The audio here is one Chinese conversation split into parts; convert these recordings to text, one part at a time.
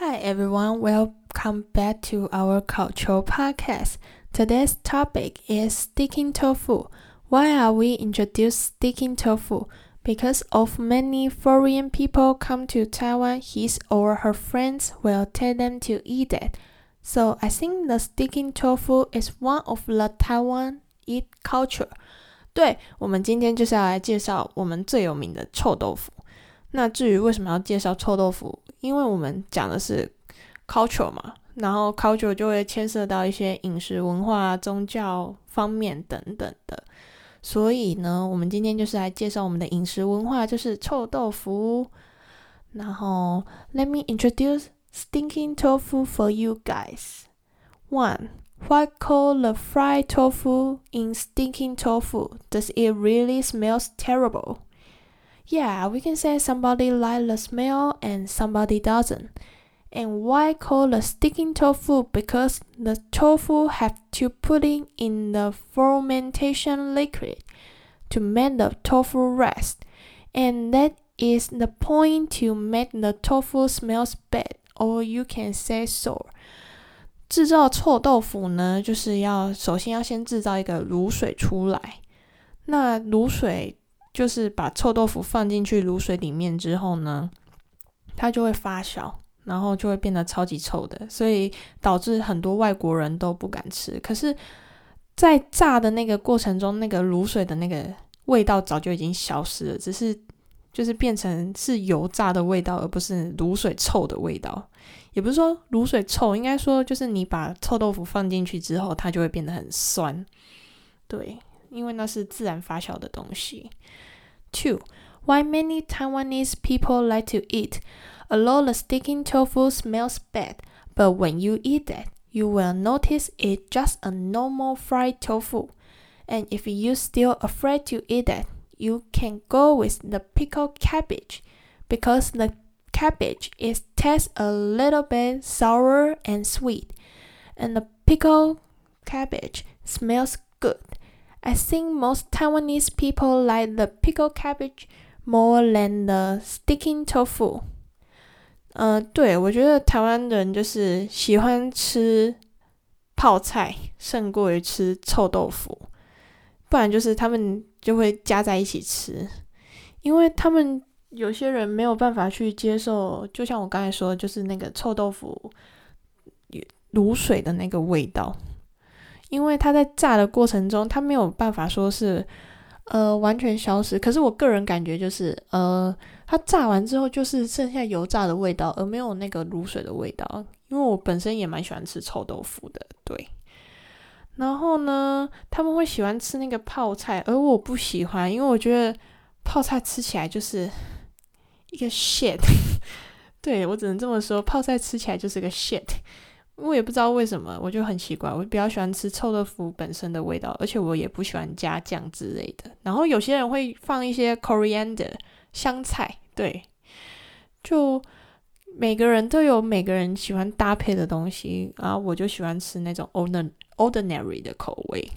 Hi everyone, welcome back to our cultural podcast. Today's topic is sticking tofu. Why are we introduced sticking tofu? Because of many foreign people come to Taiwan, his or her friends will tell them to eat it. So I think the sticking tofu is one of the Taiwan eat culture. 对，我们今天就是要来介绍我们最有名的臭豆腐。那至于为什么要介绍臭豆腐？ 因为我们讲的是 culture 嘛，然后 culture 就会牵涉到一些饮食文化、宗教方面等等的，所以呢，我们今天就是来介绍我们的饮食文化，就是臭豆腐。然后，Let me introduce stinking tofu for you guys. One, why call the fried tofu in stinking tofu? Does it really smells terrible? Yeah, we can say somebody like the smell and somebody doesn't. And why call the sticking tofu? Because the tofu have to put it in the fermentation liquid to make the tofu rest. And that is the point to make the tofu smells bad, or you can say so. 制造臭豆腐呢，就是要首先要先制造一个卤水出来。那卤水。 就是把臭豆腐放进去卤水里面之后呢，它就会发酵，然后就会变得超级臭的，所以导致很多外国人都不敢吃。可是，在炸的那个过程中，那个卤水的那个味道早就已经消失了，只是就是变成是油炸的味道，而不是卤水臭的味道。也不是说卤水臭，应该说就是你把臭豆腐放进去之后，它就会变得很酸。对。因为那是自然发酵的东西。Two, why many Taiwanese people like to eat? Although the sticking tofu smells bad, but when you eat it, you will notice it's just a normal fried tofu. And if you're still afraid to eat it, you can go with the pickled cabbage, because the cabbage is tastes a little bit sour and sweet, and the pickled cabbage smells good. I think most Taiwanese people like the pickle cabbage more than the sticking tofu。呃，对，我觉得台湾人就是喜欢吃泡菜，胜过于吃臭豆腐。不然就是他们就会加在一起吃，因为他们有些人没有办法去接受，就像我刚才说的，就是那个臭豆腐卤水的那个味道。因为它在炸的过程中，它没有办法说是呃完全消失。可是我个人感觉就是，呃，它炸完之后就是剩下油炸的味道，而没有那个卤水的味道。因为我本身也蛮喜欢吃臭豆腐的，对。然后呢，他们会喜欢吃那个泡菜，而我不喜欢，因为我觉得泡菜吃起来就是一个 shit。对，我只能这么说，泡菜吃起来就是个 shit。我也不知道为什么，我就很奇怪。我比较喜欢吃臭豆腐本身的味道，而且我也不喜欢加酱之类的。然后有些人会放一些 coriander 香菜，对，就每个人都有每个人喜欢搭配的东西。然后我就喜欢吃那种 ordinary 的口味。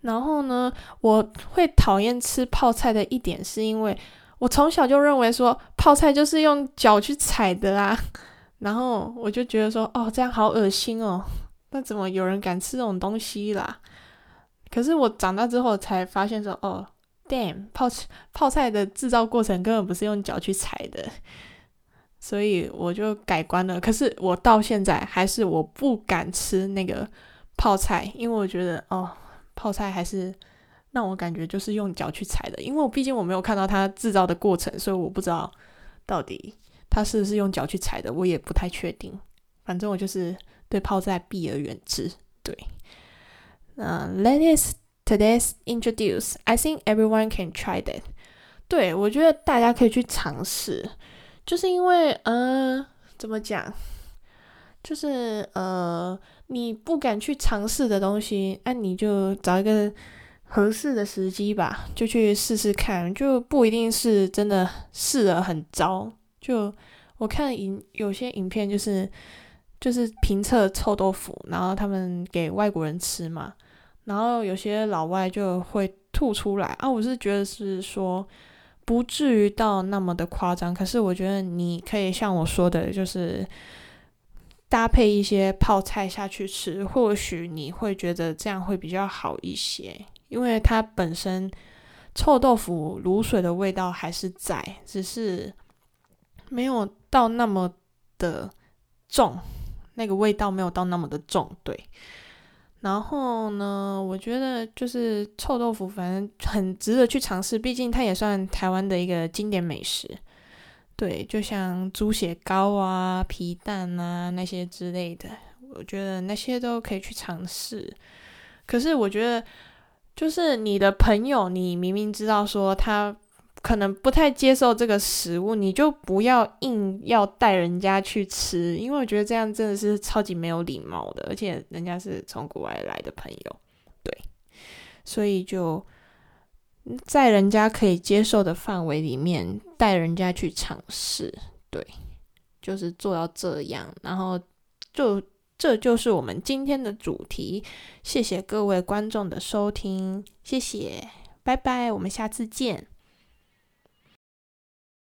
然后呢，我会讨厌吃泡菜的一点，是因为我从小就认为说泡菜就是用脚去踩的啊。然后我就觉得说，哦，这样好恶心哦，那怎么有人敢吃这种东西啦？可是我长大之后才发现说，哦，damn，泡泡菜的制造过程根本不是用脚去踩的，所以我就改观了。可是我到现在还是我不敢吃那个泡菜，因为我觉得，哦，泡菜还是让我感觉就是用脚去踩的，因为我毕竟我没有看到它制造的过程，所以我不知道到底。他是不是用脚去踩的？我也不太确定。反正我就是对泡菜避而远之。对，那、Let us today's introduce. I think everyone can try that. 对，我觉得大家可以去尝试，就是因为呃，怎么讲？就是呃，你不敢去尝试的东西，那、你就找一个合适的时机吧，就去试试看，就不一定是真的试了很糟。就我看影有些影片，就是就是评测臭豆腐，然后他们给外国人吃嘛，然后有些老外就会吐出来啊。我是觉得是说不至于到那么的夸张。可是我觉得你可以像我说的，就是搭配一些泡菜下去吃，或许你会觉得这样会比较好一些，因为它本身臭豆腐卤水的味道还是在，只是没有到那么的重，那个味道没有到那么的重，对。然后呢，我觉得就是臭豆腐，反正很值得去尝试，毕竟它也算台湾的一个经典美食。对，就像猪血糕啊、皮蛋啊那些之类的，我觉得那些都可以去尝试。可是我觉得，就是你的朋友，你明明知道说他。可能不太接受这个食物，你就不要硬要带人家去吃，因为我觉得这样真的是超级没有礼貌的，而且人家是从国外来的朋友，对，所以就在人家可以接受的范围里面带人家去尝试，对，就是做到这样，然后就这就是我们今天的主题，谢谢各位观众的收听，谢谢，拜拜，我们下次见。